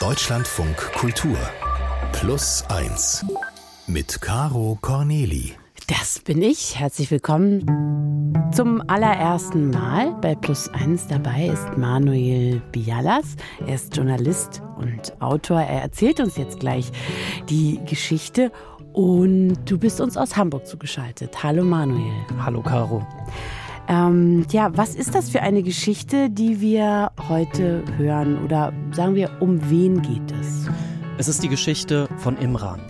Deutschlandfunk Kultur Plus 1 mit Caro Corneli. Das bin ich. Herzlich willkommen. Zum allerersten Mal bei Plus 1 dabei ist Manuel Bialas. Er ist Journalist und Autor. Er erzählt uns jetzt gleich die Geschichte. Und du bist uns aus Hamburg zugeschaltet. Hallo Manuel. Hallo Caro. Ähm, ja, was ist das für eine Geschichte, die wir heute hören? Oder sagen wir, um wen geht es? Es ist die Geschichte von Imran.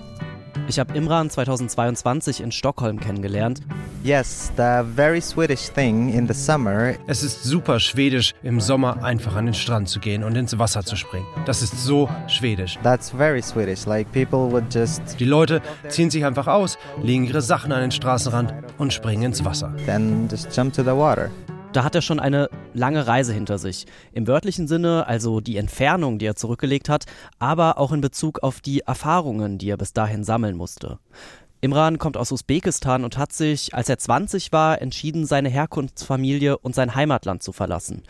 Ich habe Imran 2022 in Stockholm kennengelernt. Yes, the very Swedish thing in the summer. Es ist super schwedisch, im Sommer einfach an den Strand zu gehen und ins Wasser zu springen. Das ist so schwedisch. That's very Swedish. Like people would just. Die Leute ziehen sich einfach aus, legen ihre Sachen an den Straßenrand und springen ins Wasser. Then just jump to the water. Da hat er schon eine lange Reise hinter sich. Im wörtlichen Sinne, also die Entfernung, die er zurückgelegt hat, aber auch in Bezug auf die Erfahrungen, die er bis dahin sammeln musste. Imran kommt aus Usbekistan und hat sich, als er 20 war, entschieden, seine Herkunftsfamilie und sein Heimatland zu verlassen,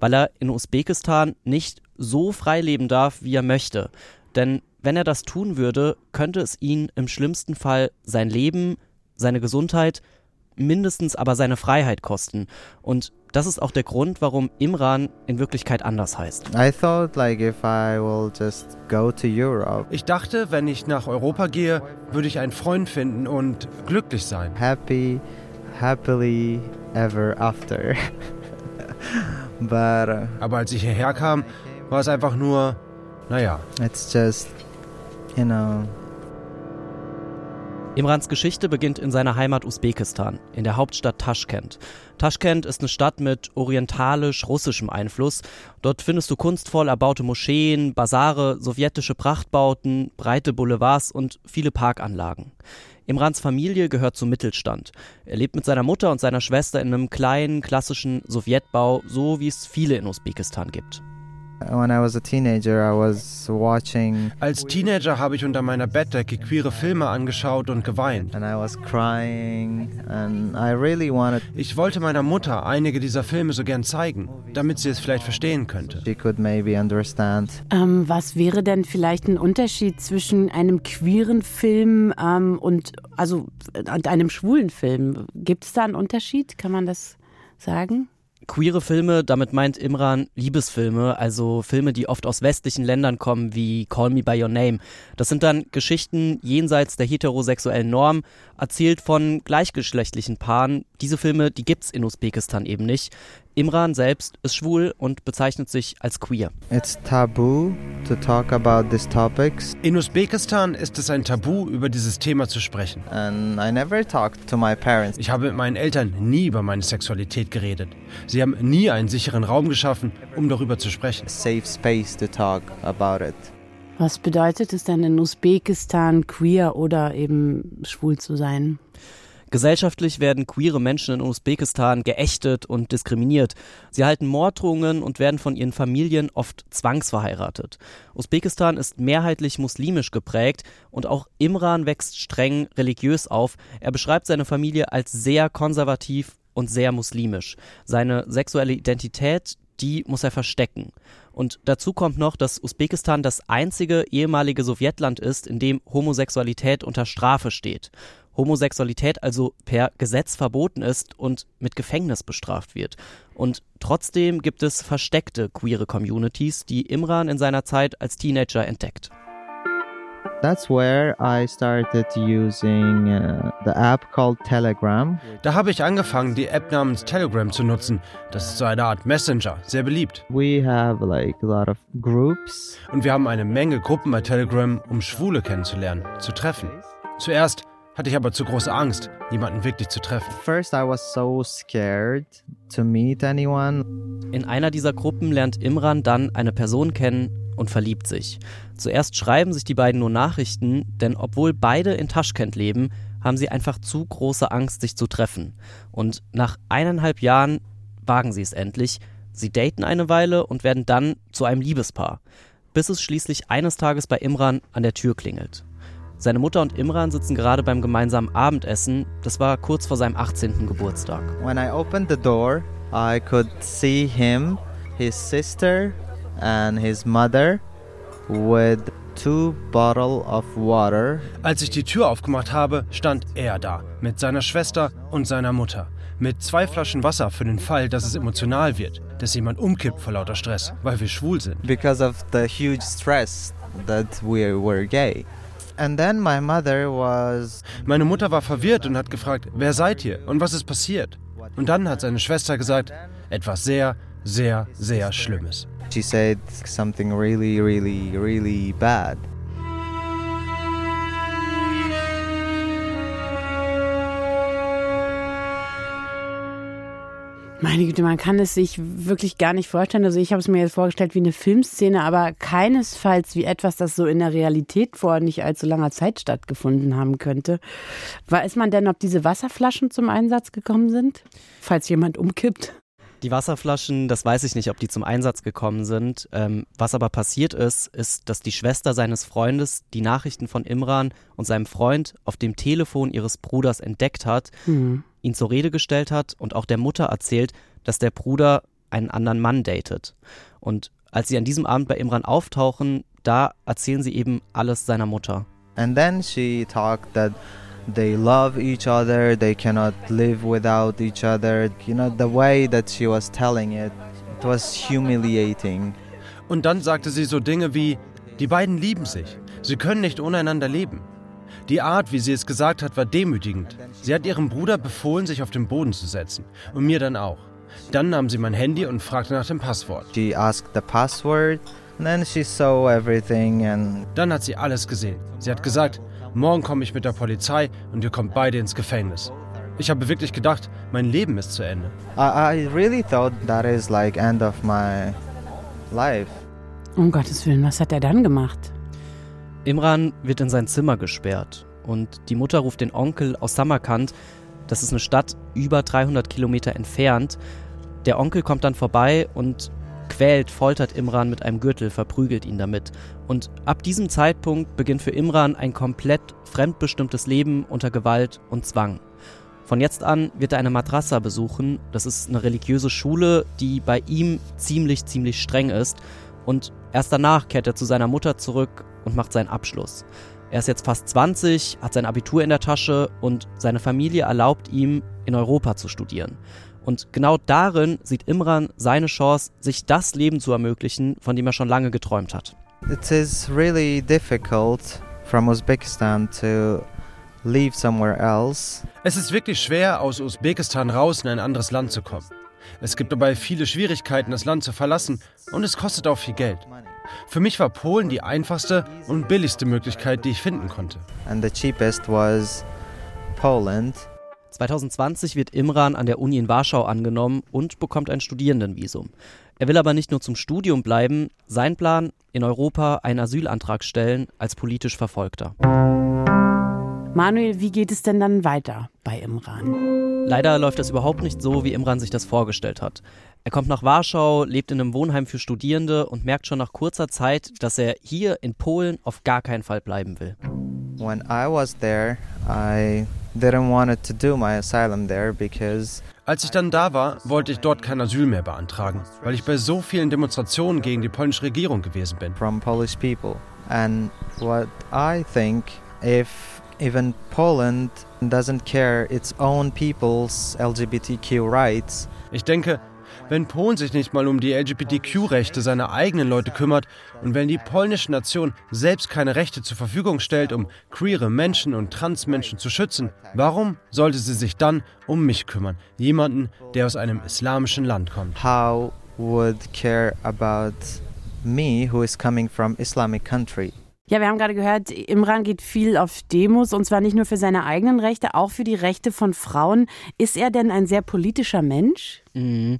weil er in Usbekistan nicht so frei leben darf, wie er möchte. Denn wenn er das tun würde, könnte es ihn im schlimmsten Fall sein Leben, seine Gesundheit, mindestens aber seine Freiheit kosten. Und das ist auch der Grund, warum Imran in Wirklichkeit anders heißt. I thought like if I will just go to Europe. Ich dachte, wenn ich nach Europa gehe, würde ich einen Freund finden und glücklich sein. Happy, happily ever after. But uh, Aber als ich hierher kam, war es einfach nur, naja. it's just, you know, Imrans Geschichte beginnt in seiner Heimat Usbekistan, in der Hauptstadt Taschkent. Taschkent ist eine Stadt mit orientalisch-russischem Einfluss. Dort findest du kunstvoll erbaute Moscheen, Basare, sowjetische Prachtbauten, breite Boulevards und viele Parkanlagen. Imrans Familie gehört zum Mittelstand. Er lebt mit seiner Mutter und seiner Schwester in einem kleinen, klassischen Sowjetbau, so wie es viele in Usbekistan gibt. When I was a teenager, I was watching Als Teenager habe ich unter meiner Bettdecke queere Filme angeschaut und geweint. and I was crying, and I really wanted Ich wollte meiner Mutter einige dieser Filme so gern zeigen, damit sie es vielleicht verstehen könnte. she could maybe understand. Ähm, was wäre denn vielleicht ein Unterschied zwischen einem queeren Film ähm, und also und einem schwulen Film? Gibt es da einen Unterschied? Kann man das sagen? Queere Filme, damit meint Imran Liebesfilme, also Filme, die oft aus westlichen Ländern kommen, wie Call Me By Your Name. Das sind dann Geschichten jenseits der heterosexuellen Norm, erzählt von gleichgeschlechtlichen Paaren. Diese Filme, die gibt's in Usbekistan eben nicht. Imran selbst ist schwul und bezeichnet sich als queer. It's taboo to talk about these topics, In Usbekistan ist es ein Tabu, über dieses Thema zu sprechen. and I never talked to my parents. Ich habe mit meinen Eltern nie über meine Sexualität geredet. Sie haben nie einen sicheren Raum geschaffen, um darüber zu sprechen. Safe space to talk about it. Was bedeutet es denn in Usbekistan queer oder eben schwul zu sein? Gesellschaftlich werden queere Menschen in Usbekistan geächtet und diskriminiert. Sie erhalten Morddrohungen und werden von ihren Familien oft zwangsverheiratet. Usbekistan ist mehrheitlich muslimisch geprägt und auch Imran wächst streng religiös auf. Er beschreibt seine Familie als sehr konservativ und sehr muslimisch. Seine sexuelle Identität, die muss er verstecken. Und dazu kommt noch, dass Usbekistan das einzige ehemalige Sowjetland ist, in dem Homosexualität unter Strafe steht. Homosexualität also per Gesetz verboten ist und mit Gefängnis bestraft wird. Und trotzdem gibt es versteckte queere Communities, die Imran in seiner Zeit als Teenager entdeckt. That's where I started using uh, the app called Telegram. Da habe ich angefangen, die App namens Telegram zu nutzen. Das ist so eine Art Messenger, sehr beliebt. We have like a lot of groups. Und wir haben eine Menge Gruppen bei Telegram, um Schwule kennenzulernen, zu treffen. Zuerst hatte ich aber zu große Angst, jemanden wirklich zu treffen. First, I was so scared to meet anyone. In einer dieser Gruppen lernt Imran dann eine Person kennen und verliebt sich. Zuerst schreiben sich die beiden nur Nachrichten, denn obwohl beide in Taschkent leben, haben sie einfach zu große Angst, sich zu treffen. Und nach eineinhalb Jahren wagen sie es endlich. Sie daten eine Weile und werden dann zu einem Liebespaar, bis es schließlich eines Tages bei Imran an der Tür klingelt. Seine Mutter und Imran sitzen gerade beim gemeinsamen Abendessen. Das war kurz vor seinem 18. Geburtstag. When I opened the door, I could see him, his sister, and his mother. with two bottle of water. Als ich die Tür aufgemacht habe, stand er da mit seiner Schwester und seiner Mutter. Mit zwei Flaschen Wasser für den Fall, dass es emotional wird, dass jemand umkippt vor lauter Stress, weil wir schwul sind. Because of the huge stress that we were gay. And then my mother was Meine Mutter war verwirrt und hat gefragt, wer seid ihr und was ist passiert? Und dann hat seine Schwester gesagt, etwas sehr, sehr, sehr Schlimmes. she said something really really really bad. Meine Güte, man kann es sich wirklich gar nicht vorstellen. Also ich habe es mir jetzt vorgestellt wie eine Filmszene, aber keinesfalls wie etwas, das so in der Realität vor nicht allzu langer Zeit stattgefunden haben könnte. Weiß man denn, ob diese Wasserflaschen zum Einsatz gekommen sind, falls jemand umkippt? Die Wasserflaschen, das weiß ich nicht, ob die zum Einsatz gekommen sind. Ähm, was aber passiert ist, ist, dass die Schwester seines Freundes die Nachrichten von Imran und seinem Freund auf dem Telefon ihres Bruders entdeckt hat, Hm. Ihn zur Rede gestellt hat und auch der Mutter erzählt, dass der Bruder einen anderen Mann datet. Und als sie an diesem Abend bei Imran auftauchen, da erzählen sie eben alles seiner Mutter. And then she talked that they love each other, they cannot live without each other. You know, the way that she was telling it, it was humiliating. Und dann sagte sie so Dinge wie, die beiden lieben sich, sie können nicht ohneinander leben. Die Art, wie sie es gesagt hat, war demütigend. Sie hat ihrem Bruder befohlen, sich auf den Boden zu setzen. Und mir dann auch. Dann nahm sie mein Handy und fragte nach dem Passwort. She asked the password, and then she saw everything and Dann hat sie alles gesehen. Sie hat gesagt, morgen komme ich mit der Polizei und ihr kommt beide ins Gefängnis. Ich habe wirklich gedacht, mein Leben ist zu Ende. I, I really thought that is like end of my life. Um Gottes Willen, was hat er dann gemacht? Imran wird in sein Zimmer gesperrt und die Mutter ruft den Onkel aus Samarkand, das ist eine Stadt über 300 Kilometer entfernt. Der Onkel kommt dann vorbei und quält, foltert Imran mit einem Gürtel, verprügelt ihn damit. Und ab diesem Zeitpunkt beginnt für Imran ein komplett fremdbestimmtes Leben unter Gewalt und Zwang. Von jetzt an wird er eine Madrasa besuchen. Das ist eine religiöse Schule, die bei ihm ziemlich, ziemlich streng ist. Und erst danach kehrt er zu seiner Mutter zurück und macht seinen Abschluss. Er ist jetzt fast 20, hat sein Abitur in der Tasche und seine Familie erlaubt ihm, in Europa zu studieren. Und genau darin sieht Imran seine Chance, sich das Leben zu ermöglichen, von dem er schon lange geträumt hat. It is really difficult from Uzbekistan to leave somewhere else. Es ist wirklich schwer, aus Usbekistan raus in ein anderes Land zu kommen. Es gibt dabei viele Schwierigkeiten, das Land zu verlassen und es kostet auch viel Geld. Für mich war Polen die einfachste und billigste Möglichkeit, die ich finden konnte. And the cheapest was Poland. 2020 wird Imran an der Uni in Warschau angenommen und bekommt ein Studierendenvisum. Er will aber nicht nur zum Studium bleiben, sein Plan, in Europa einen Asylantrag stellen als politisch Verfolgter. Manuel, wie geht es denn dann weiter bei Imran? Leider läuft das überhaupt nicht so, wie Imran sich das vorgestellt hat. Er kommt nach Warschau, lebt in einem Wohnheim für Studierende und merkt schon nach kurzer Zeit, dass er hier in Polen auf gar keinen Fall bleiben will. When I was there, I didn't want to do my asylum there because Als ich dann da war, wollte ich dort kein Asyl mehr beantragen, weil ich bei so vielen Demonstrationen gegen die polnische Regierung gewesen bin. from Polish people. And what I think if even Poland doesn't care its own people's LGBTQ rights, Ich denke, wenn Polen sich nicht mal um die LGBTQ-Rechte seiner eigenen Leute kümmert und wenn die polnische Nation selbst keine Rechte zur Verfügung stellt, um queere Menschen und Transmenschen zu schützen, warum sollte sie sich dann um mich kümmern? Jemanden, der aus einem islamischen Land kommt. how would care about me who is coming from Islamic country? Ja, wir haben gerade gehört, Imran geht viel auf Demos und zwar nicht nur für seine eigenen Rechte, auch für die Rechte von Frauen. Ist er denn ein sehr politischer Mensch? Mhm.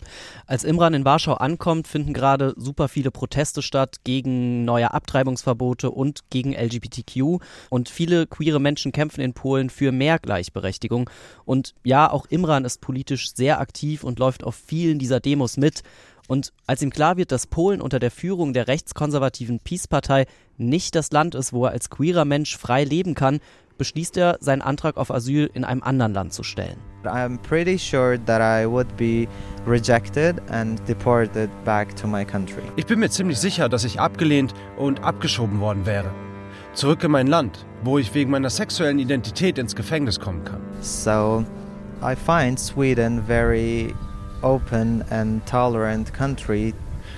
Als Imran in Warschau ankommt, finden gerade super viele Proteste statt gegen neue Abtreibungsverbote und gegen LGBTQ. Und viele queere Menschen kämpfen in Polen für mehr Gleichberechtigung. Und ja, auch Imran ist politisch sehr aktiv und läuft auf vielen dieser Demos mit. Und als ihm klar wird, dass Polen unter der Führung der rechtskonservativen Peace-Partei nicht das Land ist, wo er als queerer Mensch frei leben kann, beschließt er, seinen Antrag auf Asyl in einem anderen Land zu stellen. I'm pretty sure that I would be rejected and deported back to my country. Ich bin mir ziemlich sicher, dass ich abgelehnt und abgeschoben worden wäre. Zurück in mein Land, wo ich wegen meiner sexuellen Identität ins Gefängnis kommen kann. So I find Sweden very open and tolerant country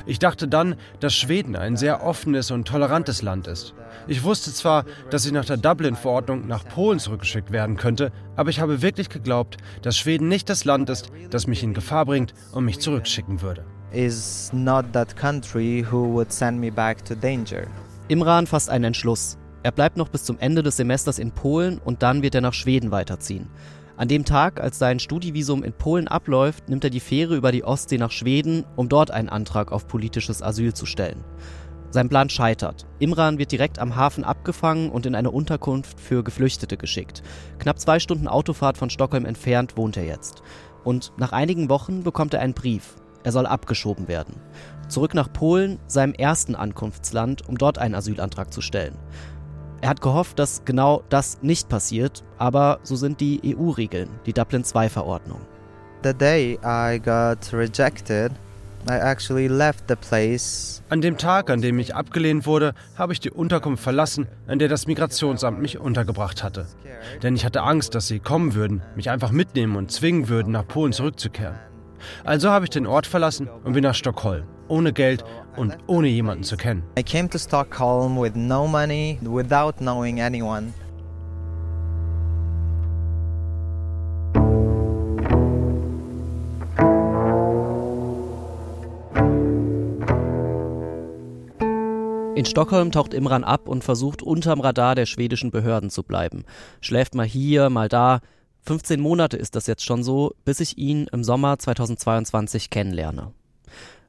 Ich dachte dann, dass Schweden ein sehr offenes und tolerantes Land ist. Ich wusste zwar, dass ich nach der Dublin-Verordnung nach Polen zurückgeschickt werden könnte, aber ich habe wirklich geglaubt, dass Schweden nicht das Land ist, das mich in Gefahr bringt und mich zurückschicken würde. is not that country who would send me back to danger. Imran fasst einen Entschluss. Er bleibt noch bis zum Ende des Semesters in Polen und dann wird er nach Schweden weiterziehen. An dem Tag, als sein Studivisum in Polen abläuft, nimmt er die Fähre über die Ostsee nach Schweden, um dort einen Antrag auf politisches Asyl zu stellen. Sein Plan scheitert. Imran wird direkt am Hafen abgefangen und in eine Unterkunft für Geflüchtete geschickt. Knapp zwei Stunden Autofahrt von Stockholm entfernt wohnt er jetzt. Und nach einigen Wochen bekommt er einen Brief. Er soll abgeschoben werden. Zurück nach Polen, seinem ersten Ankunftsland, um dort einen Asylantrag zu stellen. Er hat gehofft, dass genau das nicht passiert, aber so sind die EU-Regeln, die Dublin II-Verordnung. The day I got rejected, I actually left the place. An dem Tag, an dem ich abgelehnt wurde, habe ich die Unterkunft verlassen, an der das Migrationsamt mich untergebracht hatte. Denn ich hatte Angst, dass sie kommen würden, mich einfach mitnehmen und zwingen würden, nach Polen zurückzukehren. Also habe ich den Ort verlassen und bin nach Stockholm, ohne Geld und ohne jemanden zu kennen. I came to Stockholm with no money, without knowing anyone. In Stockholm taucht Imran ab und versucht unterm Radar der schwedischen Behörden zu bleiben. Schläft mal hier, mal da. 15 Monate ist das jetzt schon so, bis ich ihn im Sommer 2022 kennenlerne.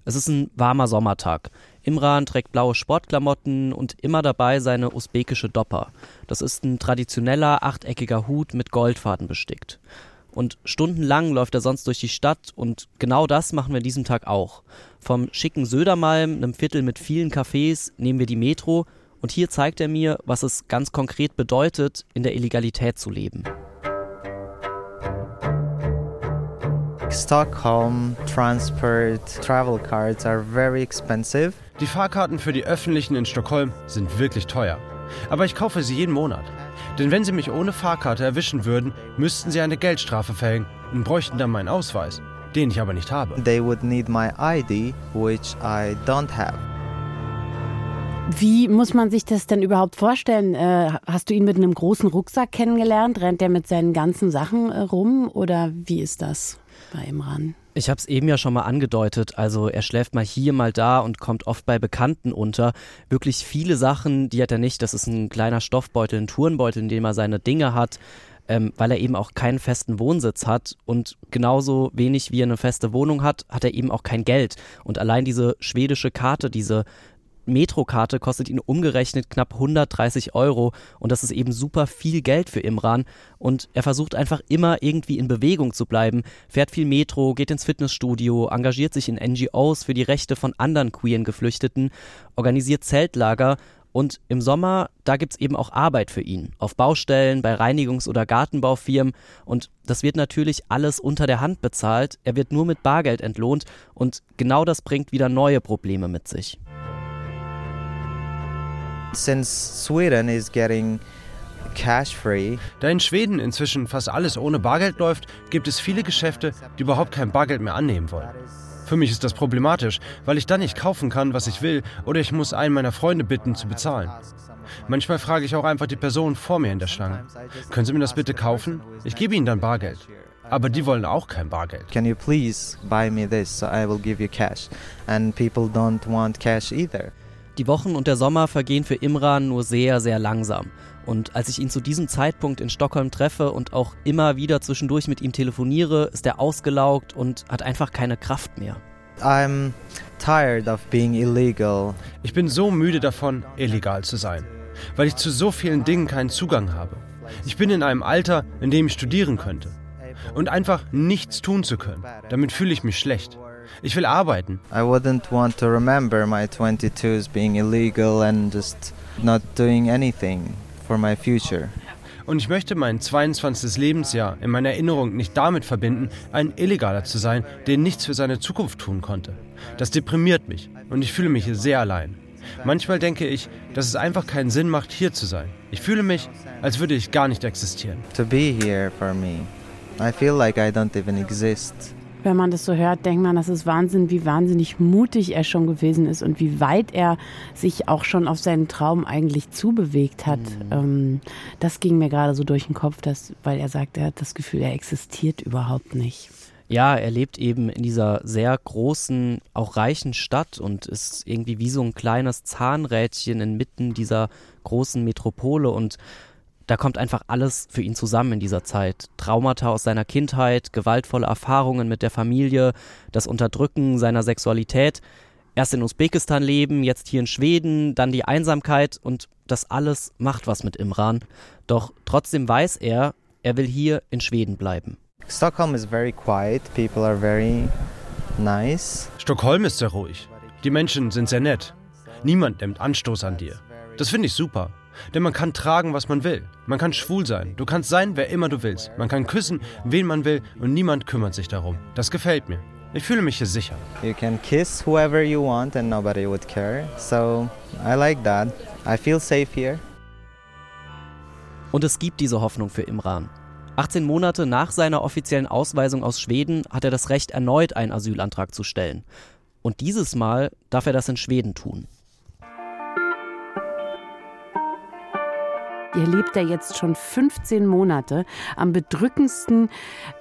Es ist ein warmer Sommertag. Imran trägt blaue Sportklamotten und immer dabei seine usbekische Dopper. Das ist ein traditioneller achteckiger Hut mit Goldfaden bestickt. Und stundenlang läuft er sonst durch die Stadt und genau das machen wir an diesem Tag auch. Vom schicken Södermalm, einem Viertel mit vielen Cafés, nehmen wir die Metro und hier zeigt er mir, was es ganz konkret bedeutet, in der Illegalität zu leben. Stockholm transport travel cards are very expensive. Die Fahrkarten für die öffentlichen in Stockholm sind wirklich teuer. Aber ich kaufe sie jeden Monat. Denn wenn sie mich ohne Fahrkarte erwischen würden, müssten sie eine Geldstrafe verhängen und bräuchten dann meinen Ausweis, den ich aber nicht habe. They would need my ID, which I don't have. Wie muss man sich das denn überhaupt vorstellen? Äh, hast du ihn mit einem großen Rucksack kennengelernt? Rennt er mit seinen ganzen Sachen äh, rum oder wie ist das bei Imran? Ich habe es eben ja schon mal angedeutet. Also er schläft mal hier, mal da und kommt oft bei Bekannten unter. Wirklich viele Sachen, die hat er nicht. Das ist ein kleiner Stoffbeutel, ein Turnbeutel, in dem er seine Dinge hat, ähm, weil er eben auch keinen festen Wohnsitz hat. Und genauso wenig wie er eine feste Wohnung hat, hat er eben auch kein Geld. Und allein diese schwedische Karte, diese Metrokarte kostet ihn umgerechnet knapp 130 Euro und das ist eben super viel Geld für Imran und er versucht einfach immer irgendwie in Bewegung zu bleiben, fährt viel Metro, geht ins Fitnessstudio, engagiert sich in NGOs für die Rechte von anderen queeren Geflüchteten, organisiert Zeltlager und im Sommer, da gibt's eben auch Arbeit für ihn. Auf Baustellen, bei Reinigungs- oder Gartenbaufirmen. Und das wird natürlich alles unter der Hand bezahlt. Er wird nur mit Bargeld entlohnt. Und genau das bringt wieder neue Probleme mit sich. Since Sweden is getting cash free, Da in Schweden inzwischen fast alles ohne Bargeld läuft, gibt es viele Geschäfte, die überhaupt kein Bargeld mehr annehmen wollen. Für mich ist das problematisch, weil ich dann nicht kaufen kann, was ich will, oder ich muss einen meiner Freunde bitten zu bezahlen. Manchmal frage ich auch einfach die Person vor mir in der Schlange. Können Sie mir das bitte kaufen? Ich gebe Ihnen dann Bargeld. Aber die wollen auch kein Bargeld. can you please buy me this so I will give you cash? And people don't want cash either. Die Wochen und der Sommer vergehen für Imran nur sehr, sehr langsam. Und als ich ihn zu diesem Zeitpunkt in Stockholm treffe und auch immer wieder zwischendurch mit ihm telefoniere, ist er ausgelaugt und hat einfach keine Kraft mehr. I'm tired of being illegal. Ich bin so müde davon, illegal zu sein, weil ich zu so vielen Dingen keinen Zugang habe. Ich bin in einem Alter, in dem ich studieren könnte. Und einfach nichts tun zu können, damit fühle ich mich schlecht. Ich will arbeiten. I wouldn't want to remember my 22s being illegal and just not doing anything for my future. Und ich möchte mein 22. Lebensjahr in meiner Erinnerung nicht damit verbinden, ein Illegaler zu sein, der nichts für seine Zukunft tun konnte. Das deprimiert mich und ich fühle mich sehr allein. Manchmal denke ich, dass es einfach keinen Sinn macht, hier zu sein. Ich fühle mich, als würde ich gar nicht existieren. To be here for me, I feel like I don't even exist. Wenn man das so hört, denkt man, das ist Wahnsinn, wie wahnsinnig mutig er schon gewesen ist und wie weit er sich auch schon auf seinen Traum eigentlich zubewegt hat. Mhm. Ähm, das ging mir gerade so durch den Kopf, dass, weil er sagt, er hat das Gefühl, er existiert überhaupt nicht. Ja, er lebt eben in dieser sehr großen, auch reichen Stadt und ist irgendwie wie so ein kleines Zahnrädchen inmitten dieser großen Metropole und da kommt einfach alles für ihn zusammen in dieser Zeit. Traumata aus seiner Kindheit, gewaltvolle Erfahrungen mit der Familie, das Unterdrücken seiner Sexualität. Erst in Usbekistan leben, jetzt hier in Schweden, dann die Einsamkeit und das alles macht was mit Imran. Doch trotzdem weiß er, er will hier in Schweden bleiben. Stockholm is very quiet. People are very nice. Stockholm ist sehr ruhig. Die Menschen sind sehr nett. Niemand nimmt Anstoß an dir. Das finde ich super. Denn man kann tragen, was man will. Man kann schwul sein. Du kannst sein, wer immer du willst. Man kann küssen, wen man will und niemand kümmert sich darum. Das gefällt mir. Ich fühle mich hier sicher. You can kiss whoever you want and nobody would care. So I like that. I feel safe here. Und es gibt diese Hoffnung für Imran. 18 Monate nach seiner offiziellen Ausweisung aus Schweden hat er das Recht, erneut einen Asylantrag zu stellen. Und dieses Mal darf er das in Schweden tun. Ihr lebt ja jetzt schon 15 Monate. Am bedrückendsten,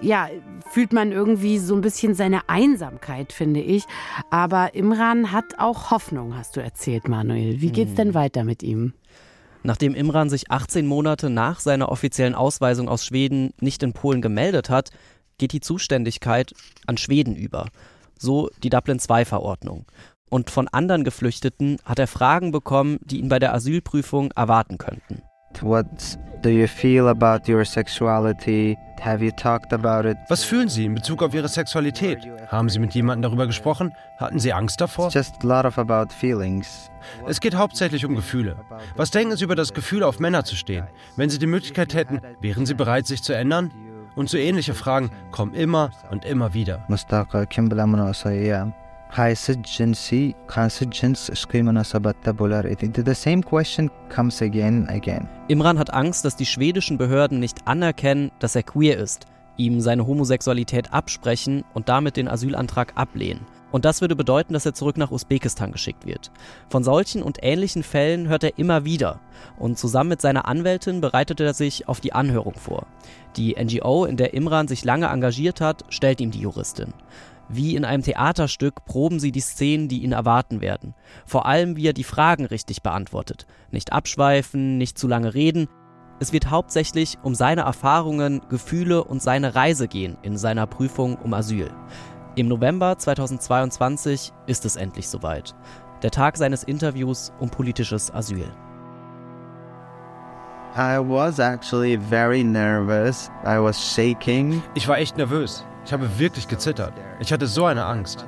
ja, fühlt man irgendwie so ein bisschen seine Einsamkeit, finde ich. Aber Imran hat auch Hoffnung, hast du erzählt, Manuel. Wie geht's denn hm. weiter mit ihm? Nachdem Imran sich 18 Monate nach seiner offiziellen Ausweisung aus Schweden nicht in Polen gemeldet hat, geht die Zuständigkeit an Schweden über. So die Dublin-II-Verordnung. Und von anderen Geflüchteten hat er Fragen bekommen, die ihn bei der Asylprüfung erwarten könnten. What do you feel about your sexuality? Have you talked about it? Was fühlen Sie in Bezug auf Ihre Sexualität? Haben Sie mit jemandem darüber gesprochen? Hatten Sie Angst davor? just a lot of about feelings. Es geht hauptsächlich um Gefühle. Was denken Sie über das Gefühl, auf Männer zu stehen? Wenn Sie die Möglichkeit hätten, wären Sie bereit, sich zu ändern? Und so ähnliche Fragen kommen immer und immer wieder. Mustaqa kim jins ishqiy munosabatda bo'lar edi the same question comes again again Imran hat Angst, dass die schwedischen Behörden nicht anerkennen, dass er queer ist, ihm seine Homosexualität absprechen und damit den Asylantrag ablehnen. Und das würde bedeuten, dass er zurück nach Usbekistan geschickt wird. Von solchen und ähnlichen Fällen hört er immer wieder. Und zusammen mit seiner Anwältin bereitet er sich auf die Anhörung vor. Die NGO, in der Imran sich lange engagiert hat, stellt ihm die Juristin. Wie in einem Theaterstück proben sie die Szenen, die ihn erwarten werden. Vor allem, wie er die Fragen richtig beantwortet. Nicht abschweifen, nicht zu lange reden. Es wird hauptsächlich um seine Erfahrungen, Gefühle und seine Reise gehen in seiner Prüfung um Asyl. Im November 2022 ist es endlich soweit. Der Tag seines Interviews um politisches Asyl. I was actually very nervous. I was shaking. Ich war echt nervös. Ich habe wirklich gezittert. Ich hatte so eine Angst.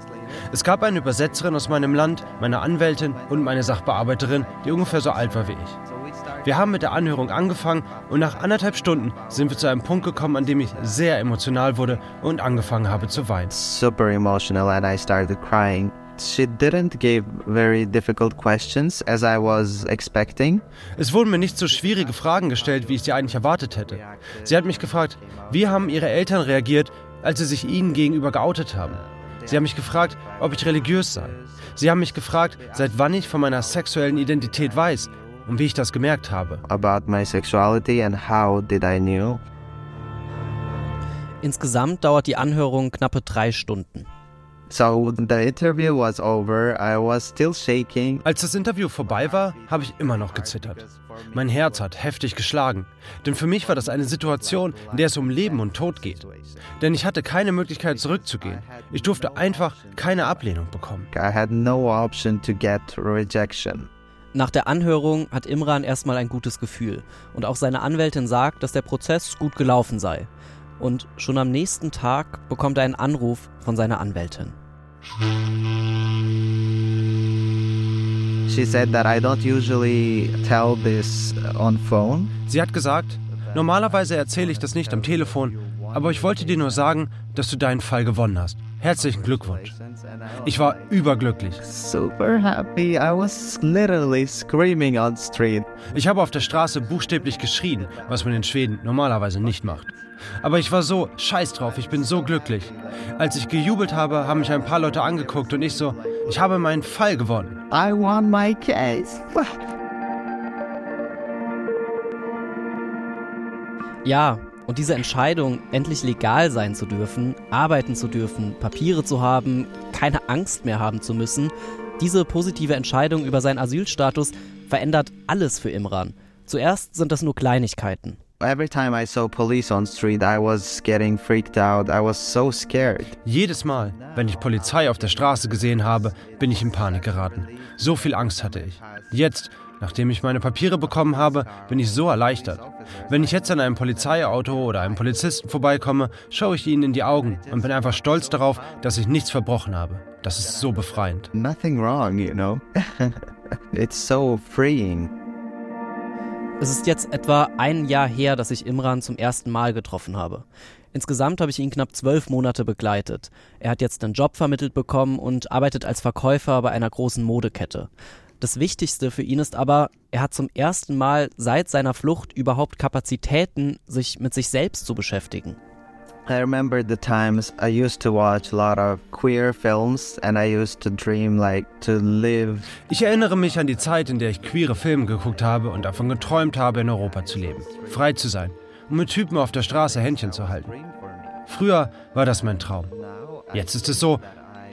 Es gab eine Übersetzerin aus meinem Land, meine Anwältin und meine Sachbearbeiterin, die ungefähr so alt war wie ich. Wir haben mit der Anhörung angefangen und nach anderthalb Stunden sind wir zu einem Punkt gekommen, an dem ich sehr emotional wurde und angefangen habe zu weinen. Super emotional and I started crying. She didn't give very difficult questions as I was expecting. Es wurden mir nicht so schwierige Fragen gestellt, wie ich sie eigentlich erwartet hätte. Sie hat mich gefragt, wie haben ihre Eltern reagiert, als sie sich ihnen gegenüber geoutet haben. Sie haben mich gefragt, ob ich religiös sei. Sie haben mich gefragt, seit wann ich von meiner sexuellen Identität weiß und wie ich das gemerkt habe. About my sexuality and how did I know. Insgesamt dauert die Anhörung knappe drei Stunden. So the interview was over. I was still shaking. Als das Interview vorbei war, habe ich immer noch gezittert. Mein Herz hat heftig geschlagen, denn für mich war das eine Situation, in der es um Leben und Tod geht. Denn ich hatte keine Möglichkeit zurückzugehen. Ich durfte einfach keine Ablehnung bekommen. I had no option to get rejection. Nach der Anhörung hat Imran erstmal ein gutes Gefühl und auch seine Anwältin sagt, dass der Prozess gut gelaufen sei. Und schon am nächsten Tag bekommt er einen Anruf von seiner Anwältin. She said that I don't usually tell this on phone. Sie hat gesagt, Normalerweise erzähle ich das nicht am Telefon, aber ich wollte dir nur sagen, dass du deinen Fall gewonnen hast. Herzlichen Glückwunsch. Ich war überglücklich. Super happy. I was literally screaming on street. Ich habe auf der Straße buchstäblich geschrien, was man in Schweden normalerweise nicht macht. Aber ich war so scheiß drauf, ich bin so glücklich. Als ich gejubelt habe, haben mich ein paar Leute angeguckt und ich so, ich habe meinen Fall gewonnen. I won my case. Ja, und diese Entscheidung, endlich legal sein zu dürfen, arbeiten zu dürfen, Papiere zu haben, keine Angst mehr haben zu müssen, diese positive Entscheidung über seinen Asylstatus verändert alles für Imran. Zuerst sind das nur Kleinigkeiten. Every time I saw police on street, I was getting freaked out. I was so scared. Jedes Mal, wenn ich Polizei auf der Straße gesehen habe, bin ich in Panik geraten. So viel Angst hatte ich. Jetzt Nachdem ich meine Papiere bekommen habe, bin ich so erleichtert. Wenn ich jetzt an einem Polizeiauto oder einem Polizisten vorbeikomme, schaue ich ihnen in die Augen und bin einfach stolz darauf, dass ich nichts verbrochen habe. Das ist so befreiend. Nothing wrong, you know. It's so freeing. Es ist jetzt etwa ein Jahr her, dass ich Imran zum ersten Mal getroffen habe. Insgesamt habe ich ihn knapp zwölf Monate begleitet. Er hat jetzt einen Job vermittelt bekommen und arbeitet als Verkäufer bei einer großen Modekette. Das Wichtigste für ihn ist aber, er hat zum ersten Mal seit seiner Flucht überhaupt Kapazitäten, sich mit sich selbst zu beschäftigen. I remember the times I used to watch a lot of queer films and I used to dream like to live. Ich erinnere mich an die Zeit, in der ich queere Filme geguckt habe und davon geträumt habe, in Europa zu leben, frei zu sein und mit Typen auf der Straße Händchen zu halten. Früher war das mein Traum. Jetzt ist es so,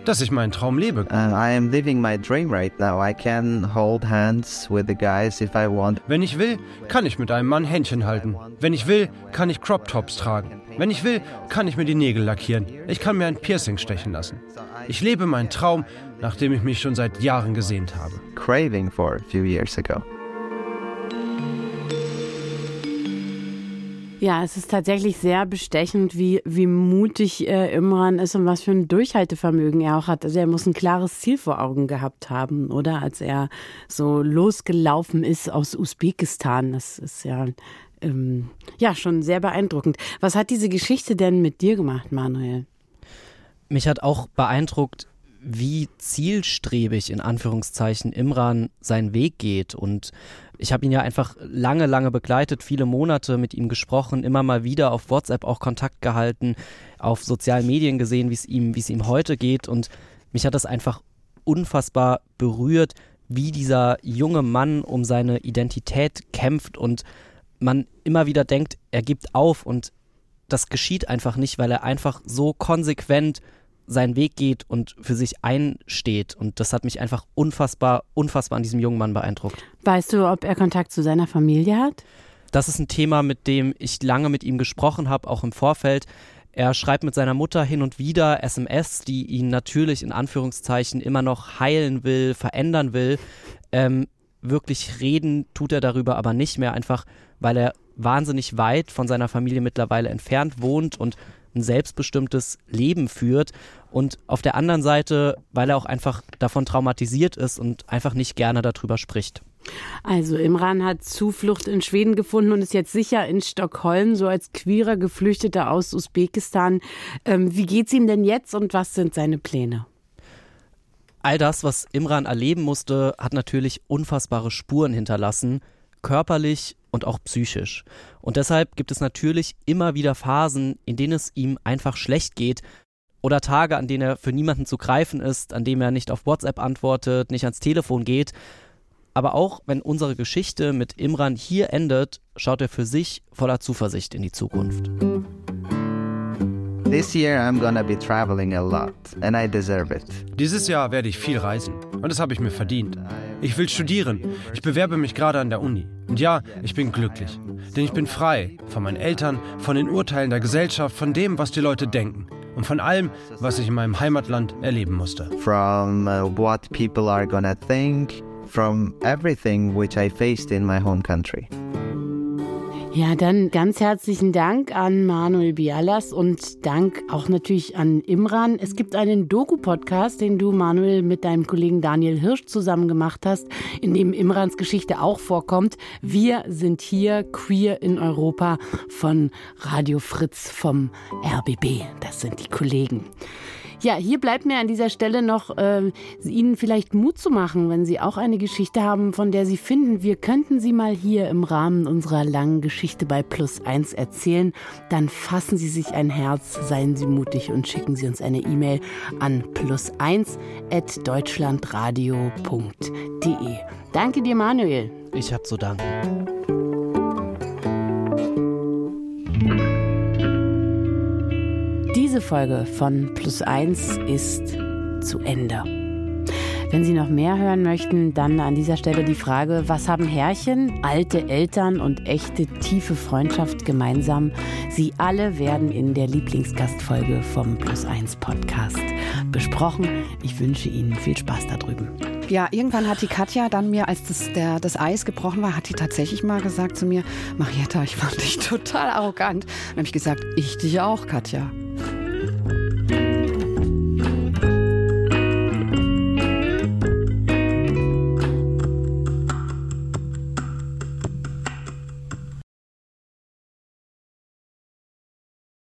dass ich meinen Traum lebe. And I am living my dream right now. I can hold hands with the guys if I want. Wenn ich will, kann ich mit einem Mann Händchen halten. Wenn ich will, kann ich Crop Tops tragen. Wenn ich will, kann ich mir die Nägel lackieren. Ich kann mir ein Piercing stechen lassen. Ich lebe meinen Traum, nachdem ich mich schon seit Jahren gesehnt habe. Craving for a few years ago. Ja, es ist tatsächlich sehr bestechend, wie, wie mutig äh, Imran ist und was für ein Durchhaltevermögen er auch hat. Also er muss ein klares Ziel vor Augen gehabt haben, oder? Als er so losgelaufen ist aus Usbekistan. Das ist ja, ähm, ja schon sehr beeindruckend. Was hat diese Geschichte denn mit dir gemacht, Manuel? Mich hat auch beeindruckt, wie zielstrebig in Anführungszeichen Imran seinen Weg geht und ich habe ihn ja einfach lange, lange begleitet, viele Monate mit ihm gesprochen, immer mal wieder auf WhatsApp auch Kontakt gehalten, auf sozialen Medien gesehen, wie es ihm, wie es ihm heute geht. Und mich hat das einfach unfassbar berührt, wie dieser junge Mann um seine Identität kämpft und man immer wieder denkt, er gibt auf und das geschieht einfach nicht, weil er einfach so konsequent seinen Weg geht und für sich einsteht. Und das hat mich einfach unfassbar, unfassbar an diesem jungen Mann beeindruckt. Weißt du, ob er Kontakt zu seiner Familie hat? Das ist ein Thema, mit dem ich lange mit ihm gesprochen habe, auch im Vorfeld. Er schreibt mit seiner Mutter hin und wieder SMS, die ihn natürlich in Anführungszeichen immer noch heilen will, verändern will. Ähm, wirklich reden tut er darüber aber nicht mehr, einfach weil er wahnsinnig weit von seiner Familie mittlerweile entfernt wohnt und ein selbstbestimmtes Leben führt und auf der anderen Seite, weil er auch einfach davon traumatisiert ist und einfach nicht gerne darüber spricht. Also Imran hat Zuflucht in Schweden gefunden und ist jetzt sicher in Stockholm, so als queerer Geflüchteter aus Usbekistan. Ähm, wie geht's ihm denn jetzt und was sind seine Pläne? All das, was Imran erleben musste, hat natürlich unfassbare Spuren hinterlassen, körperlich und auch psychisch. Und deshalb gibt es natürlich immer wieder Phasen, in denen es ihm einfach schlecht geht oder Tage, an denen er für niemanden zu greifen ist, an denen er nicht auf WhatsApp antwortet, nicht ans Telefon geht. Aber auch wenn unsere Geschichte mit Imran hier endet, schaut er für sich voller Zuversicht in die Zukunft. This year I'm gonna be traveling a lot and I deserve it. Dieses Jahr werde ich viel reisen und das habe ich mir verdient. Ich will studieren. Ich bewerbe mich gerade an der Uni. Und ja, ich bin glücklich. Denn ich bin frei von meinen Eltern, von den Urteilen der Gesellschaft, von dem, was die Leute denken. Und von allem, was ich in meinem Heimatland erleben musste. From uh, what people are gonna think, from everything which I faced in my home country. Ja, dann ganz herzlichen Dank an Manuel Bialas und Dank auch natürlich an Imran. Es gibt einen Doku-Podcast, den du, Manuel, mit deinem Kollegen Daniel Hirsch zusammen gemacht hast, in dem Imrans Geschichte auch vorkommt. Wir sind hier queer in Europa von Radio Fritz vom RBB. Das sind die Kollegen. Ja, hier bleibt mir an dieser Stelle noch, äh, Ihnen vielleicht Mut zu machen, wenn Sie auch eine Geschichte haben, von der Sie finden, wir könnten sie mal hier im Rahmen unserer langen Geschichte bei Plus 1 erzählen. Dann fassen Sie sich ein Herz, seien Sie mutig und schicken Sie uns eine E-Mail an plus1 Danke dir, Manuel. Ich hab zu danken. Diese Folge von Plus 1 ist zu Ende. Wenn Sie noch mehr hören möchten, dann an dieser Stelle die Frage, was haben Herrchen, alte Eltern und echte tiefe Freundschaft gemeinsam? Sie alle werden in der Lieblingsgastfolge vom Plus 1 Podcast besprochen. Ich wünsche Ihnen viel Spaß da drüben. Ja, irgendwann hat die Katja dann mir, als das, der, das Eis gebrochen war, hat die tatsächlich mal gesagt zu mir, Marietta, ich fand dich total arrogant. Dann habe ich gesagt, ich dich auch, Katja.